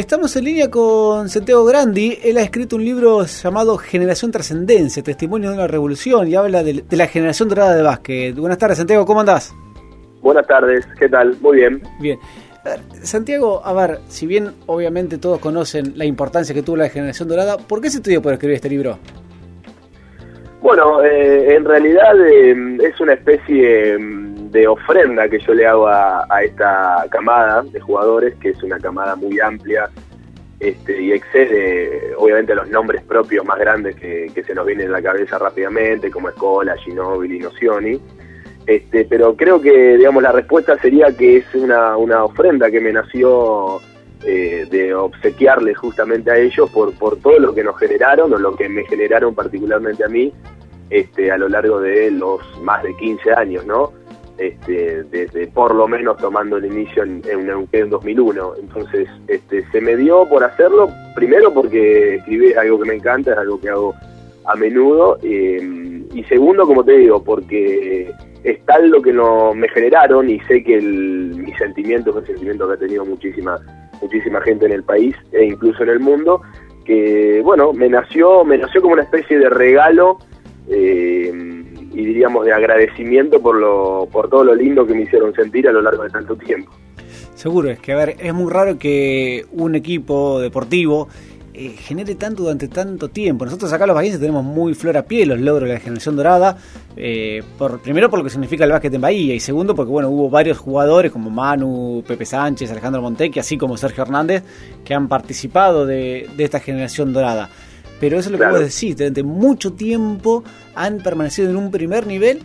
Estamos en línea con Santiago Grandi. Él ha escrito un libro llamado Generación Trascendencia, Testimonio de una Revolución, y habla de, la generación dorada de básquet. Buenas tardes, Santiago, ¿cómo andás? Buenas tardes, ¿qué tal? Muy bien. Bien. Santiago, a ver, si bien obviamente todos conocen la importancia que tuvo la generación dorada, ¿por qué se estudió por escribir este libro? Bueno, eh, en realidad eh, es una especie mm, de ofrenda que yo le hago a, esta camada de jugadores, que es una camada muy amplia este, y excede obviamente los nombres propios más grandes que, se nos vienen a la cabeza rápidamente, como Escola, Ginóbili, Nocioni. Este, pero creo que digamos la respuesta sería que es una, una ofrenda que me nació eh, de obsequiarles justamente a ellos por, por todo lo que nos generaron o lo que me generaron particularmente a mí este, a lo largo de los más de 15 años, ¿no? Este, desde por lo menos tomando el inicio en, en en 2001. Entonces, este, se me dio por hacerlo, primero porque escribir es algo que me encanta, es algo que hago a menudo, eh, y segundo, como te digo, porque es tal lo que no, me generaron y sé que el, mi sentimiento es un sentimiento que ha tenido muchísima, muchísima gente en el país e incluso en el mundo, que bueno, me nació, me nació como una especie de regalo eh, y diríamos de agradecimiento por, lo, por todo lo lindo que me hicieron sentir a lo largo de tanto tiempo. Seguro, es que a ver, es muy raro que un equipo deportivo eh, genere tanto durante tanto tiempo. Nosotros acá los bahienses tenemos muy flor a pie los logros de la generación dorada, eh, por, primero por lo que significa el básquet en Bahía y segundo porque bueno hubo varios jugadores como Manu, Pepe Sánchez, Alejandro Montequi, así como Sergio Hernández, que han participado de, de esta generación dorada. Pero eso es lo que vos decís, durante mucho tiempo han permanecido en un primer nivel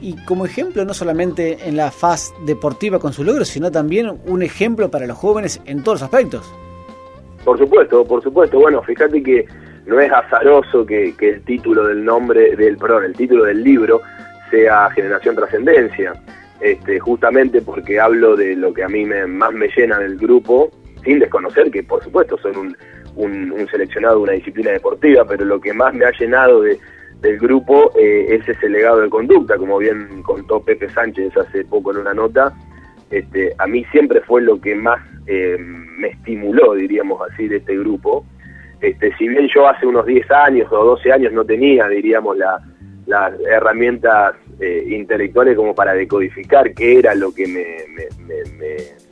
y como ejemplo no solamente en la faz deportiva con sus logros, sino también un ejemplo para los jóvenes en todos los aspectos. Por supuesto, por supuesto. Bueno, fíjate que no es azaroso que, el título del nombre, del perdón, el título del libro sea Generación Trascendencia, este, justamente porque hablo de lo que a mí me, más me llena del grupo, sin desconocer que por supuesto son un, un, seleccionado de una disciplina deportiva, pero lo que más me ha llenado de, del grupo eh, es ese legado de conducta, como bien contó Pepe Sánchez hace poco en una nota, este, a mí siempre fue lo que más eh, me estimuló, diríamos así, de este grupo. Este, si bien yo hace unos 10 años o 12 años no tenía, diríamos, las herramientas eh, intelectuales como para decodificar qué era lo que me, me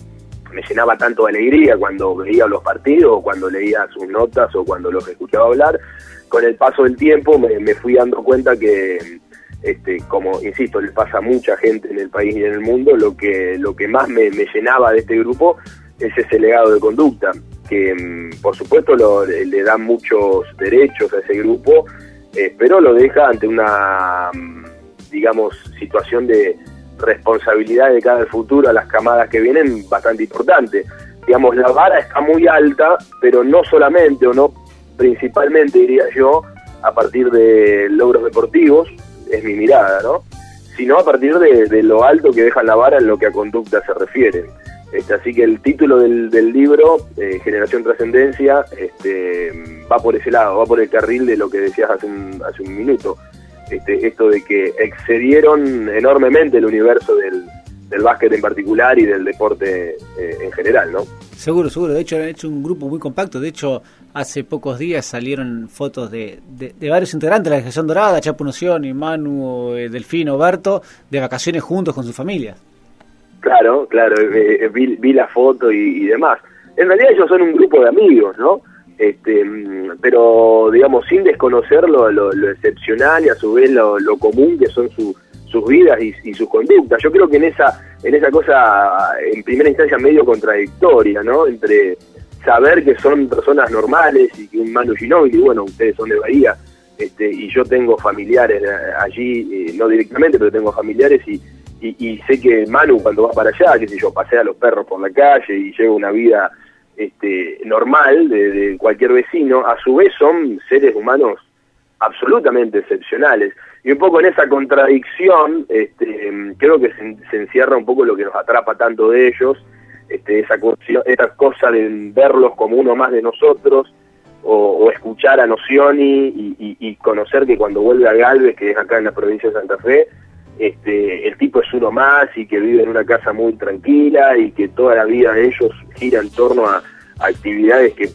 llenaba tanto de alegría cuando veía los partidos, cuando leía sus notas, o cuando los escuchaba hablar. Con el paso del tiempo me, fui dando cuenta que, este, como insisto, le pasa a mucha gente en el país y en el mundo, lo que, lo que más me, llenaba de este grupo es ese legado de conducta, que mm, por supuesto le da muchos derechos a ese grupo, eh, pero lo deja ante una, mm, digamos, situación de, responsabilidad de cara al futuro a las camadas que vienen bastante importante. Digamos, la vara está muy alta, pero no solamente o no principalmente, diría yo, a partir de logros deportivos, es mi mirada, ¿no? Sino a partir de, lo alto que deja la vara en lo que a conducta se refiere. Este, así que el título del, libro, eh, Generación Trascendencia, este, va por ese lado, va por el carril de lo que decías hace un, hace un minuto. Este, esto de que excedieron enormemente el universo del, básquet en particular y del deporte eh, en general, ¿no? Seguro, seguro. De hecho, han hecho un grupo muy compacto. De hecho, hace pocos días salieron fotos de, varios integrantes de la Generación Dorada, Chapo y Manu, eh, Delfino, Berto, de vacaciones juntos con sus familias. Claro, claro. Eh, vi, la foto y, y demás. En realidad ellos son un grupo de amigos, ¿no? Este, pero digamos sin desconocer lo, excepcional y a su vez lo, común que son sus vidas y, sus conductas. Yo creo que en esa, en esa cosa, en primera instancia medio contradictoria, ¿no? Entre saber que son personas normales y que un Manu Ginóbili, bueno, ustedes son de Bahía, este, y yo tengo familiares allí, eh, no directamente, pero tengo familiares y, y, sé que Manu cuando va para allá, que sé yo, pasea a los perros por la calle y lleva una vida este, normal de, cualquier vecino, a su vez son seres humanos absolutamente excepcionales. Y un poco en esa contradicción, este, creo que se, encierra un poco lo que nos atrapa tanto de ellos, este, esa, esa cosa de verlos como uno más de nosotros, o, escuchar a Nocioni y, conocer que cuando vuelve a Galvez, que es acá en la provincia de Santa Fe, este, el tipo es uno más y que vive en una casa muy tranquila y que toda la vida de ellos gira en torno a, actividades que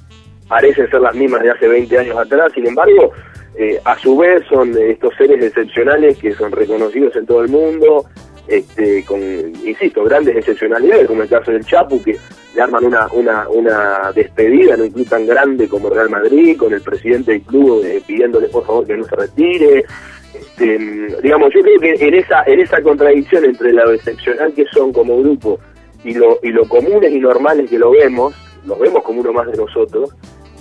parecen ser las mismas de hace 20 años atrás, sin embargo, eh, a su vez son estos seres excepcionales que son reconocidos en todo el mundo, este, con, insisto, grandes excepcionalidades, como el caso del Chapu, que le arman una, una, una despedida en un club tan grande como Real Madrid, con el presidente del club eh, pidiéndole por favor que no se retire. Este, digamos, yo creo que en esa, en esa contradicción entre lo excepcional que son como grupo y lo, y lo comunes y normales que lo vemos, los vemos como uno más de nosotros,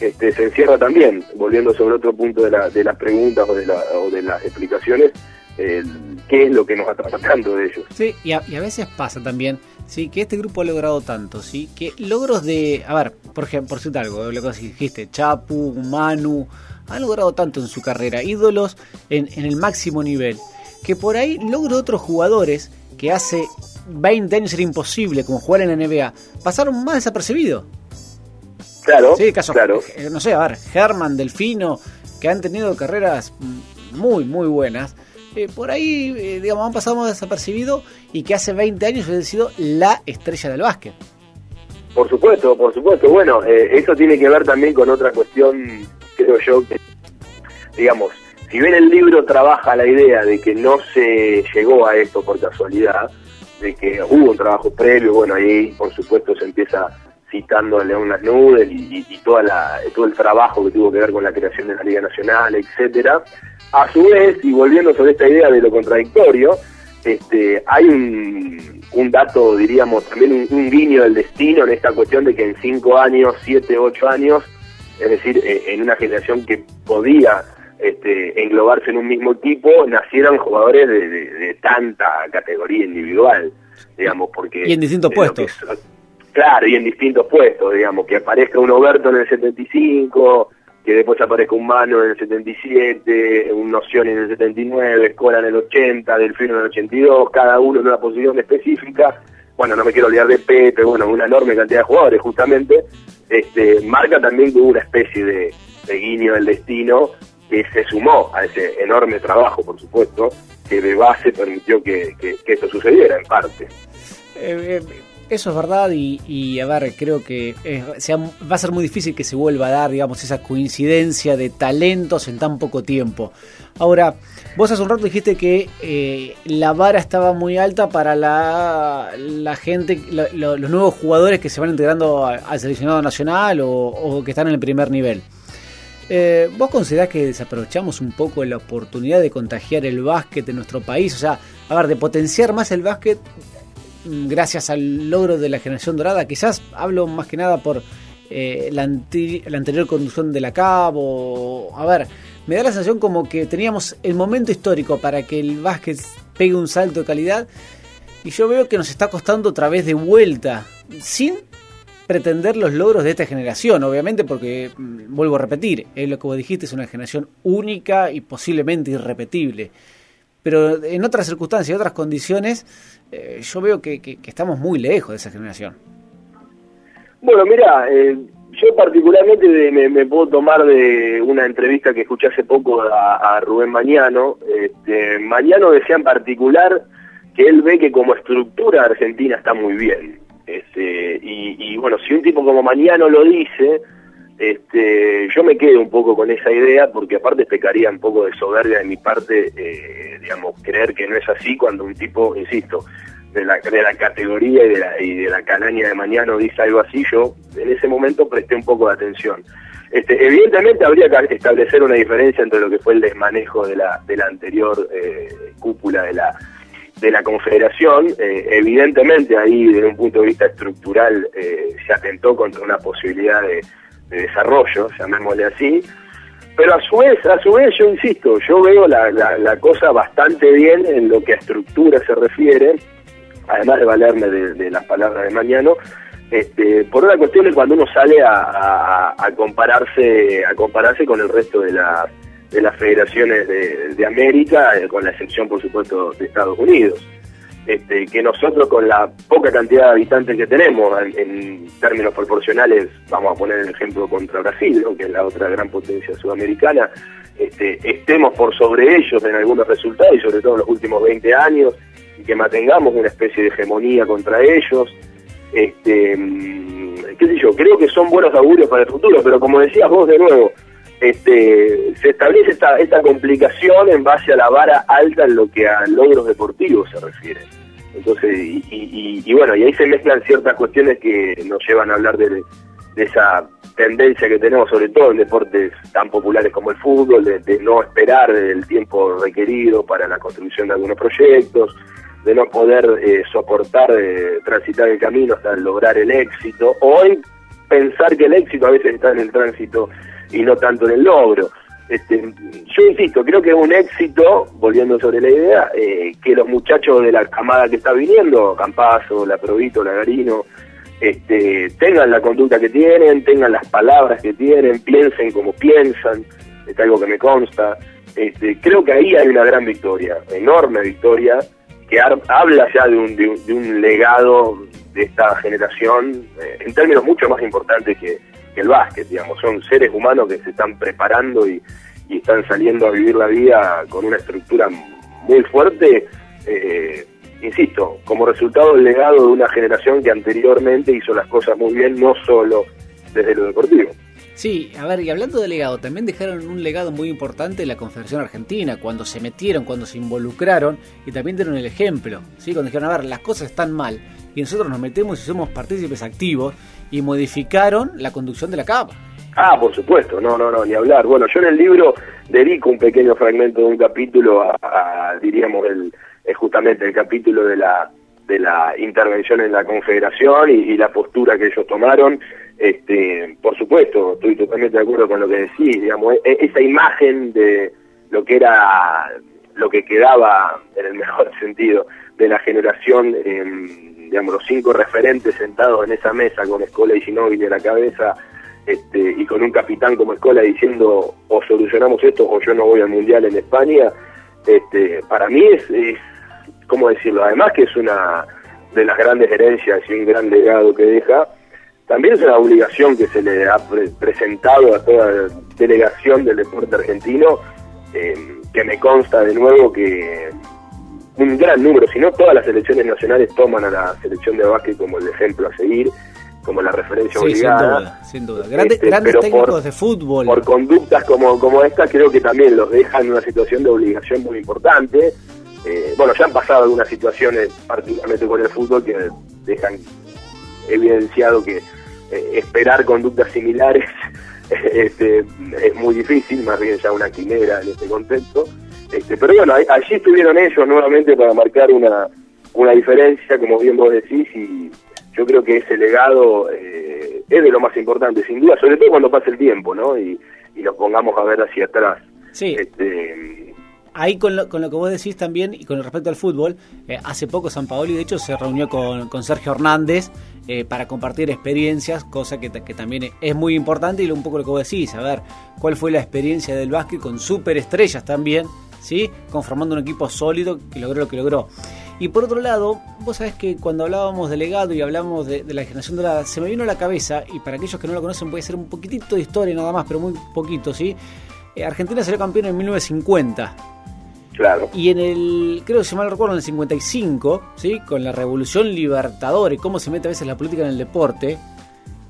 este, se encierra también, volviendo sobre otro punto de, la, de las preguntas o de, la, o de las explicaciones, qué es lo que nos está tratando de ellos. Sí, y a, veces pasa también, sí, que este grupo ha logrado tanto, sí, que logros de, a ver, por ejemplo, por cierto algo, lo que dijiste, Chapu, Manu, han logrado tanto en su carrera, ídolos en, en el máximo nivel, que por ahí logros de otros jugadores que hace 20 años era imposible, como jugar en la NBA, pasaron más desapercibidos. Claro, sí, caso, claro. Eh, no sé, a ver, Herman, Delfino, que han tenido carreras muy, muy buenas, eh, por ahí, eh, digamos, han pasado más desapercibido y que hace 20 años hubiera sido la estrella del básquet. Por supuesto, por supuesto. Bueno, eso tiene que ver también con otra cuestión, creo yo, que, digamos, si bien el libro trabaja la idea de que no se llegó a esto por casualidad, de que hubo un trabajo previo, bueno, ahí por supuesto se empieza citando a León Las y, y, toda la, todo el trabajo que tuvo que ver con la creación de la Liga Nacional, etcétera. A su vez, y volviendo sobre esta idea de lo contradictorio, este, hay un, un dato, diríamos, también un, guiño del destino en esta cuestión de que en cinco años, siete, ocho años, es decir, eh, en una generación que podía este, englobarse en un mismo equipo, nacieron jugadores de, tanta categoría individual, digamos, porque... Y en distintos puestos. claro, y en distintos puestos, digamos, que aparezca un Oberto en el 75, que después aparezca un Mano en el 77, un Noción en el 79, Escola en el 80, Delfino en el 82, cada uno en una posición específica. Bueno, no me quiero olvidar de Pepe, bueno, una enorme cantidad de jugadores justamente. Este, marca también que hubo una especie de, guiño del destino que se sumó a ese enorme trabajo, por supuesto, que de base permitió que, que, esto sucediera en parte. Eh, eh, eso es verdad y, a ver, creo que va a ser muy difícil que se vuelva a dar, digamos, esa coincidencia de talentos en tan poco tiempo. Ahora, vos hace un rato dijiste que eh, la vara estaba muy alta para la, gente, los nuevos jugadores que se van integrando al seleccionado nacional o, que están en el primer nivel. Eh, ¿Vos considerás que desaprovechamos un poco la oportunidad de contagiar el básquet en nuestro país? O sea, a ver, de potenciar más el básquet gracias al logro de la generación dorada. Quizás hablo más que nada por eh, la, anterior conducción de la cabo. A ver, me da la sensación como que teníamos el momento histórico para que el básquet pegue un salto de calidad. Y yo veo que nos está costando otra vez de vuelta, sin pretender los logros de esta generación, obviamente, porque, mm, vuelvo a repetir, es lo que vos dijiste, es una generación única y posiblemente irrepetible. Pero en otras circunstancias, y otras condiciones, eh, yo veo que, estamos muy lejos de esa generación. Bueno, mira, eh, yo particularmente me, puedo tomar de una entrevista que escuché hace poco a, Rubén Mañano. Este, Mañano decía en particular que él ve que como estructura Argentina está muy bien. Este, y, y bueno, si un tipo como Mañano lo dice, este, yo me quedo un poco con esa idea porque aparte pecaría un poco de soberbia de mi parte, eh, digamos, creer que no es así cuando un tipo, insisto, de la, de la categoría y de la, y de la calaña de mañana dice algo así, yo en ese momento presté un poco de atención. Este, evidentemente habría que establecer una diferencia entre lo que fue el desmanejo de la, de la anterior eh, cúpula de la, de la Confederación. Eh, evidentemente ahí, desde un punto de vista estructural, se atentó contra una posibilidad de de desarrollo, llamémosle así, pero a su vez, a su vez yo insisto, yo veo la, la, cosa bastante bien en lo que a estructura se refiere, además de valerme de, las palabras de Mañano, este, por una cuestión de cuando uno sale a, a, compararse a compararse con el resto de las de las federaciones de, de América, eh, con la excepción por supuesto de Estados Unidos. Este, que nosotros con la poca cantidad de habitantes que tenemos, en, términos proporcionales, vamos a poner el ejemplo contra Brasil, que es la otra gran potencia sudamericana, este, estemos por sobre ellos en algunos resultados y sobre todo en los últimos 20 años, y que mantengamos una especie de hegemonía contra ellos, este, qué sé yo, creo que son buenos augurios para el futuro, pero como decías vos de nuevo, este, se establece esta, esta complicación en base a la vara alta en lo que a logros deportivos se refiere. Entonces, y, bueno, y ahí se mezclan ciertas cuestiones que nos llevan a hablar de, esa tendencia que tenemos, sobre todo en deportes tan populares como el fútbol, de, no esperar el tiempo requerido para la construcción de algunos proyectos, de no poder eh, soportar, eh, transitar el camino hasta lograr el éxito, o en pensar que el éxito a veces está en el tránsito y no tanto en el logro. Este, yo insisto, creo que es un éxito, volviendo sobre la idea, eh, que los muchachos de la camada que está viniendo, Campazo, La Provito, La Garino, este, tengan la conducta que tienen, tengan las palabras que tienen, piensen como piensan, es algo que me consta. Este, creo que ahí hay una gran victoria, enorme victoria, que habla ya de un, de un, legado de esta generación eh, en términos mucho más importantes que, el básquet, digamos, son seres humanos que se están preparando y, están saliendo a vivir la vida con una estructura muy fuerte, eh, insisto, como resultado del legado de una generación que anteriormente hizo las cosas muy bien, no solo desde lo deportivo. Sí, a ver, y hablando de legado, también dejaron un legado muy importante la Confederación Argentina, cuando se metieron, cuando se involucraron y también dieron el ejemplo, ¿sí? Cuando dijeron, a ver, las cosas están mal y nosotros nos metemos y somos partícipes activos y modificaron la conducción de la capa. Ah, por supuesto, no, no, no, ni hablar. Bueno, yo en el libro dedico un pequeño fragmento de un capítulo a, diríamos, el, justamente el capítulo de la de la intervención en la Confederación y, la postura que ellos tomaron. Este, por supuesto, estoy totalmente de acuerdo con lo que decís, digamos, e, e, esa imagen de lo que era, lo que quedaba, en el mejor sentido, de la generación digamos, los cinco referentes sentados en esa mesa con Escola y Ginóbili en la cabeza este, y con un capitán como Escola diciendo o solucionamos esto o yo no voy al Mundial en España, este, para mí es, es, ¿cómo decirlo? Además que es una de las grandes herencias y un gran legado que deja, también es una obligación que se le ha presentado a toda delegación del deporte argentino, eh, que me consta de nuevo que un gran número, si no todas las selecciones nacionales toman a la selección de básquet como el ejemplo a seguir, como la referencia obligada. Sin duda, sin duda. Grandes, este, grandes técnicos de fútbol. Por conductas como, como esta, creo que también los dejan en una situación de obligación muy importante. Eh, bueno, ya han pasado algunas situaciones, particularmente con el fútbol, que dejan evidenciado que eh, esperar conductas similares este, es muy difícil, más bien ya una quimera en este contexto. Este, pero bueno, allí estuvieron ellos nuevamente para marcar una, una diferencia, como bien vos decís, y yo creo que ese legado eh, es de lo más importante, sin duda, sobre todo cuando pase el tiempo, ¿no? Y, y nos pongamos a ver hacia atrás. Sí. Este, Ahí con lo, con lo que vos decís también y con respecto al fútbol, eh, hace poco San Paoli de hecho se reunió con, con Sergio Hernández eh, para compartir experiencias, cosa que, que, también es muy importante y un poco lo que vos decís, a ver cuál fue la experiencia del básquet con superestrellas también, ¿sí? Conformando un equipo sólido que logró lo que logró. Y por otro lado, vos sabés que cuando hablábamos de legado y hablamos de, la generación dorada, se me vino a la cabeza, y para aquellos que no lo conocen puede ser un poquitito de historia nada más, pero muy poquito, ¿sí? Eh, Argentina salió campeón en 1950. Claro. Y en el, creo que si mal recuerdo, en el 55, ¿sí? con la revolución libertadora y cómo se mete a veces la política en el deporte,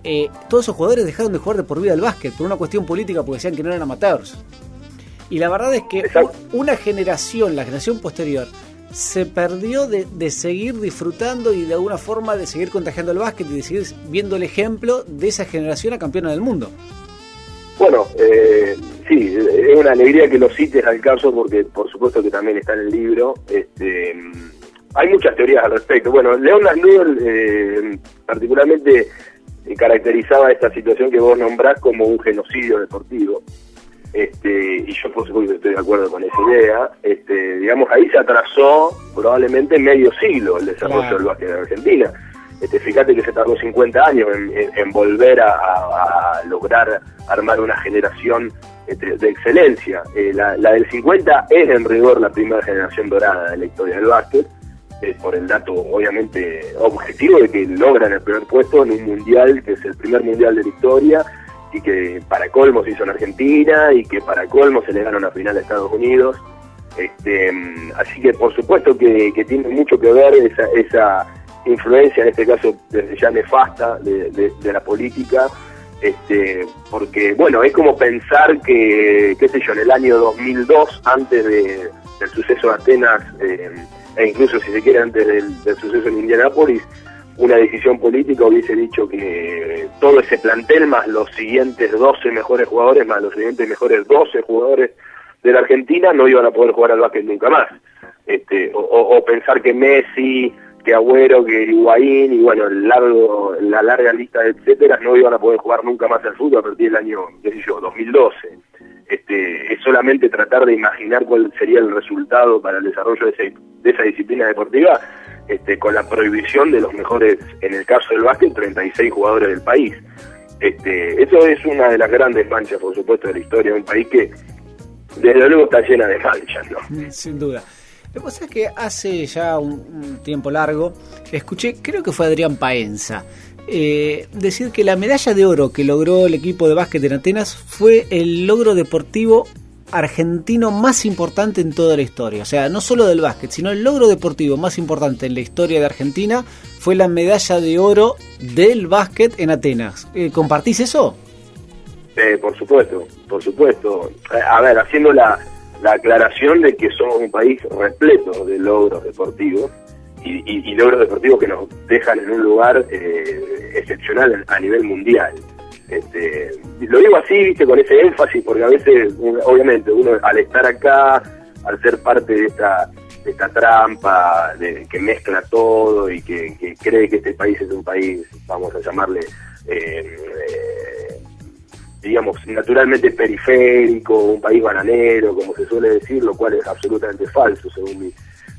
eh, todos esos jugadores dejaron de jugar de por vida al básquet por una cuestión política porque decían que no eran amateurs. Y la verdad es que una generación, la generación posterior, se perdió de, seguir disfrutando y de alguna forma de seguir contagiando el básquet y de seguir viendo el ejemplo de esa generación a campeona del mundo. Bueno, eh, sí, es una alegría que lo cites al caso porque por supuesto que también está en el libro. Este, hay muchas teorías al respecto. Bueno, Leonard Newell eh, particularmente eh, caracterizaba esta situación que vos nombrás como un genocidio deportivo. Este, y yo por supuesto estoy de acuerdo con esa idea, este, digamos, ahí se atrasó probablemente medio siglo el desarrollo del básquet en Argentina. Este, fíjate que se tardó 50 años en, volver a, lograr armar una generación este, de excelencia. Eh, la, del 50 es en rigor la primera generación dorada de la historia del básquet, eh, por el dato obviamente objetivo de que logran el primer puesto en un mundial que es el primer mundial de la historia y que para colmo se hizo en Argentina y que para colmo se le ganó una final a Estados Unidos. Este, así que por supuesto que, tiene mucho que ver esa, esa, influencia, en este caso ya nefasta, de, la política, este, porque bueno, es como pensar que, qué sé yo, en el año 2002, antes de, del suceso de Atenas, eh, e incluso si se quiere antes del, del suceso en Indianápolis, una decisión política hubiese dicho que todo ese plantel más los siguientes 12 mejores jugadores, más los siguientes mejores 12 jugadores de la Argentina no iban a poder jugar al básquet nunca más. Este, o, pensar que Messi, que Agüero, que Higuaín y bueno, el largo, la larga lista de etcétera no iban a poder jugar nunca más al fútbol a partir del año, qué sé yo, 2012. Este, es solamente tratar de imaginar cuál sería el resultado para el desarrollo de, de esa disciplina deportiva este, con la prohibición de los mejores, en el caso del básquet, 36 jugadores del país. Este, eso es una de las grandes manchas, por supuesto, de la historia de un país que, desde luego, está llena de manchas, ¿no? Sin duda. Lo que pasa es que hace ya un, tiempo largo escuché, creo que fue Adrián Paenza, eh, decir que la medalla de oro que logró el equipo de básquet en Atenas fue el logro deportivo argentino más importante en toda la historia. O sea, no solo del básquet, sino el logro deportivo más importante en la historia de Argentina fue la medalla de oro del básquet en Atenas. Eh, ¿Compartís eso? Eh, por supuesto, por supuesto. Eh, a ver, haciendo la, aclaración de que somos un país repleto de logros deportivos y, logros deportivos que nos dejan en un lugar excepcional a nivel mundial. Este, lo digo así, viste, con ese énfasis, porque a veces, obviamente, uno al estar acá, al ser parte de esta, esta trampa de, que mezcla todo y que, cree que este país es un país, vamos a llamarle, eh, eh, digamos, naturalmente periférico, un país bananero, como se suele decir, lo cual es absolutamente falso, según mi,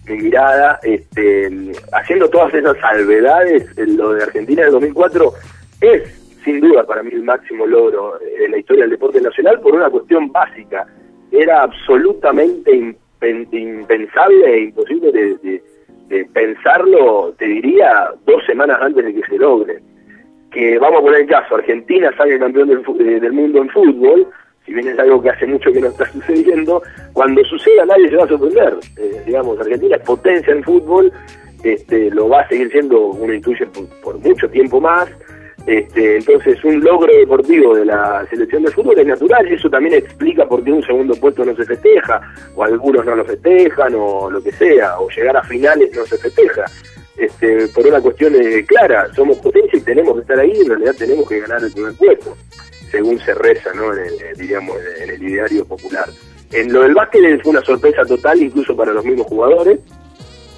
mi mirada, este, haciendo todas esas salvedades, lo de Argentina del 2004 es sin duda para mí el máximo logro en la historia del deporte nacional por una cuestión básica. Era absolutamente impensable e imposible de, pensarlo, te diría, dos semanas antes de que se logre. Que vamos a poner el caso, Argentina sale campeón del, eh, del mundo en fútbol, si bien es algo que hace mucho que no está sucediendo, cuando suceda nadie se va a sorprender. Eh, digamos, Argentina es potencia en fútbol, este, lo va a seguir siendo, uno intuye, por mucho tiempo más, este, entonces, un logro deportivo de la selección de fútbol es natural y eso también explica por qué un segundo puesto no se festeja, o algunos no lo festejan, o lo que sea, o llegar a finales no se festeja. Este, por una cuestión clara, somos potencia y tenemos que estar ahí, y en realidad tenemos que ganar el primer puesto, según se reza, ¿no? En el, diríamos, en el ideario popular. En lo del básquet fue una sorpresa total, incluso para los mismos jugadores,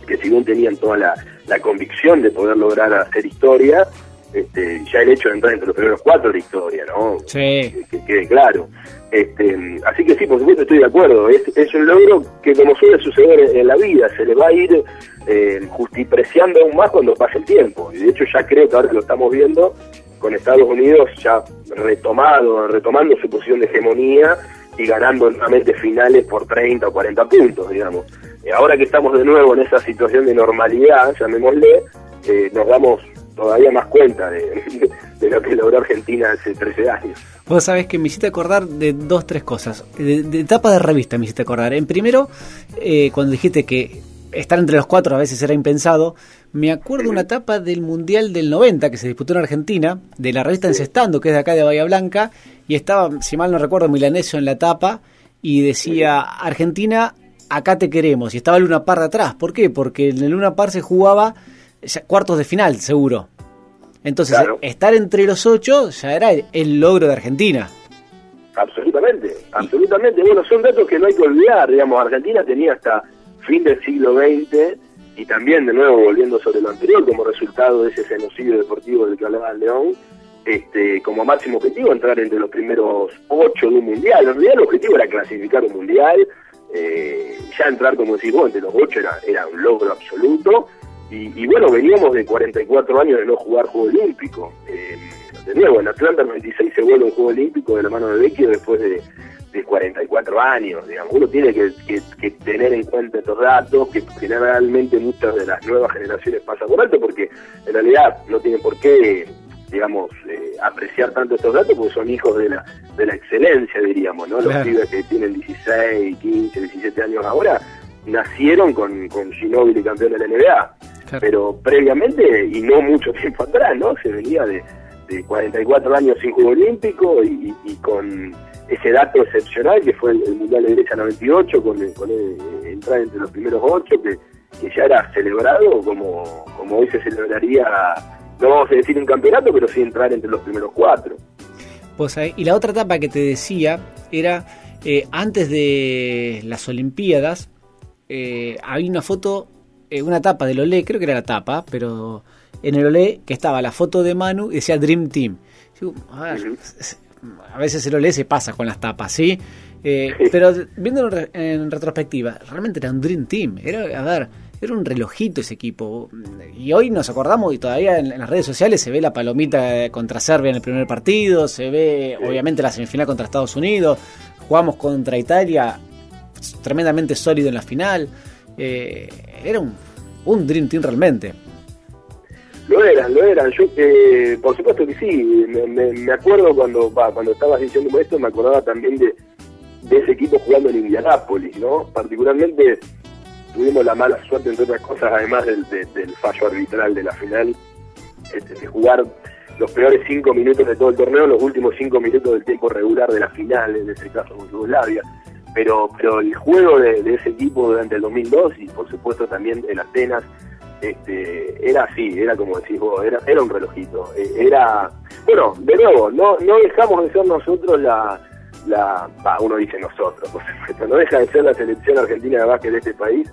que si bien tenían toda la convicción de poder lograr hacer historia, este, ya el hecho de entrar entre los primeros cuatro de la historia, ¿no? Sí. Que, quede claro. Este, así que sí, por supuesto estoy de acuerdo. Es, es un logro que, como suele suceder en, la vida, se le va a ir eh, justipreciando aún más cuando pase el tiempo. Y de hecho, ya creo que ahora lo estamos viendo con Estados Unidos ya retomado, retomando su posición de hegemonía y ganando nuevamente finales por 30 o 40 puntos, digamos. Eh, ahora que estamos de nuevo en esa situación de normalidad, llamémosle, eh, nos damos todavía más cuenta de, lo que logró Argentina hace 13 años. Vos sabés que me hiciste acordar de dos, tres cosas. De, de etapa de revista me hiciste acordar. En primero, eh, cuando dijiste que estar entre los cuatro a veces era impensado, me acuerdo una etapa del Mundial del 90 que se disputó en Argentina, de la revista Encestando, que es de acá de Bahía Blanca, y estaba, si mal no recuerdo, Milanesio en la etapa, y decía, Argentina, acá te queremos, y estaba Luna Par de atrás. ¿Por qué? Porque en el Luna Par se jugaba cuartos de final, seguro. Entonces, estar entre los ocho ya era el, logro de Argentina. Absolutamente, absolutamente. Bueno, son datos que no hay que olvidar. Digamos, Argentina tenía hasta fin del siglo XX y también, de nuevo, volviendo sobre lo anterior, como resultado de ese genocidio deportivo del que hablaba León, este, como máximo objetivo entrar entre los primeros ocho de un mundial. En realidad el objetivo era clasificar un mundial, eh, ya entrar, como decís vos, entre los ocho era, era un logro absoluto y, bueno, veníamos de 44 años de no jugar Juego Olímpico. Eh, de nuevo, en Atlanta 96 se vuelve un Juego Olímpico de la mano de Vecchio después de, 44 años. Digamos. Uno tiene que, tener en cuenta estos datos, que generalmente muchas de las nuevas generaciones pasan por alto, porque en realidad no tienen por qué digamos, eh, apreciar tanto estos datos porque son hijos de la, de la excelencia, diríamos, ¿no? Los pibes que tienen 16, 15, 17 años ahora nacieron con, con Ginóbili campeón de la NBA. Pero previamente, y no mucho tiempo atrás, ¿no? Se venía de, de 44 años sin Juego Olímpico y, con ese dato excepcional que fue el, Mundial de Grecia 98, con, con entrar entre los primeros ocho, que, que ya era celebrado como, como hoy se celebraría, no vamos a decir un campeonato, pero sí entrar entre los primeros cuatro. Pues, y la otra etapa que te decía era eh, antes de las Olimpiadas, eh, había una foto, eh, una tapa del Olé, creo que era la tapa, pero en el Olé que estaba la foto de Manu y decía Dream Team. a, veces el Olé se pasa con las tapas, ¿sí? pero viendo en retrospectiva, realmente era un Dream Team. Era, a ver, era un relojito ese equipo. Y hoy nos acordamos y todavía en, las redes sociales se ve la palomita contra Serbia en el primer partido, se ve obviamente la semifinal contra Estados Unidos, jugamos contra Italia tremendamente sólido en la final. Eh, era un, un Dream Team realmente. Lo eran, lo eran. Yo, eh, por supuesto que sí. Me, acuerdo cuando cuando estabas diciendo esto, me acordaba también de, de ese equipo jugando en Indianápolis, ¿no? Particularmente tuvimos la mala suerte, entre otras cosas, además del, fallo arbitral de la final, este, de jugar los peores cinco minutos de todo el torneo, los últimos cinco minutos del tiempo regular de la final, en ese caso con Yugoslavia. Pero, pero el juego de, ese equipo durante el 2002 y por supuesto también en Atenas, este, era así, era como decís vos, era, era un relojito. E, era, bueno, de nuevo, no, no dejamos de ser nosotros la, la uno dice nosotros, por supuesto, no deja de ser la selección argentina de básquet de este país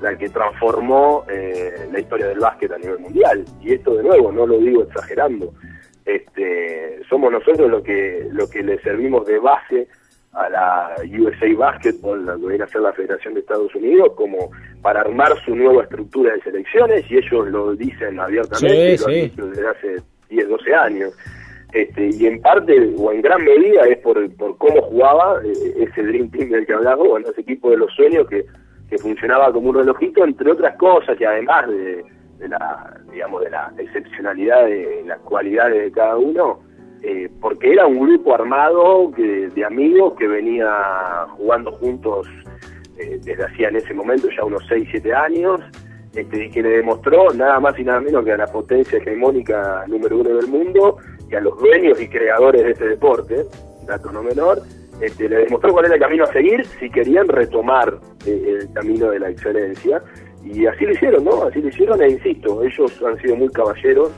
la que transformó eh, la historia del básquet a nivel mundial. Y esto de nuevo, no lo digo exagerando, este, somos nosotros los que, lo que le servimos de base a la USA Basketball, la que viene a ser la Federación de Estados Unidos, como para armar su nueva estructura de selecciones, y ellos lo dicen abiertamente, han dicho desde hace 10, 12 años. Este, y en parte, o en gran medida, es por, por cómo jugaba eh, ese Dream Team del que hablaba, bueno, ese equipo de los sueños que que funcionaba como un relojito, entre otras cosas, y además de, la, digamos, de la excepcionalidad de las cualidades de cada uno, eh, porque era un grupo armado que, de amigos que venía jugando juntos eh, desde hacía en ese momento ya unos 6, 7 años, este, y que le demostró nada más y nada menos que a la potencia hegemónica número uno del mundo y a los dueños y creadores de este deporte, dato no menor, este, le demostró cuál era el camino a seguir si querían retomar eh, el camino de la excelencia. Y así lo hicieron, ¿no? Así lo hicieron e insisto, ellos han sido muy caballeros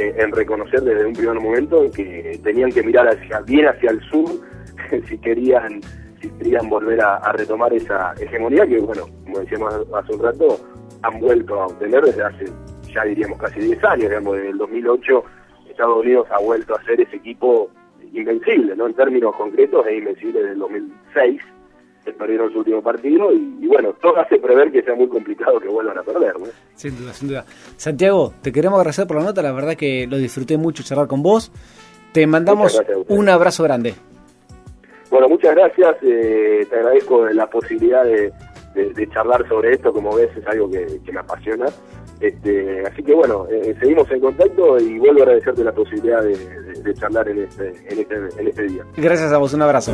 en reconocer desde un primer momento que tenían que mirar hacia, bien hacia el sur si querían si querían volver a, retomar esa hegemonía que, bueno, como decíamos hace un rato, han vuelto a obtener desde hace, ya diríamos, casi 10 años, digamos, desde el 2008 Estados Unidos ha vuelto a ser ese equipo invencible, ¿no? En términos concretos es invencible desde el 2006, que perdieron su último partido y, bueno, todo hace prever que sea muy complicado que vuelvan a perder, ¿no? Sin duda, sin duda. Santiago, te queremos agradecer por la nota, la verdad que lo disfruté mucho charlar con vos. Te mandamos un abrazo grande. Bueno, muchas gracias, eh, te agradezco la posibilidad de, charlar sobre esto, como ves es algo que me apasiona este, así que bueno, eh, seguimos en contacto y vuelvo a agradecerte la posibilidad de, charlar en este, en, este, en este día. Gracias a vos, un abrazo.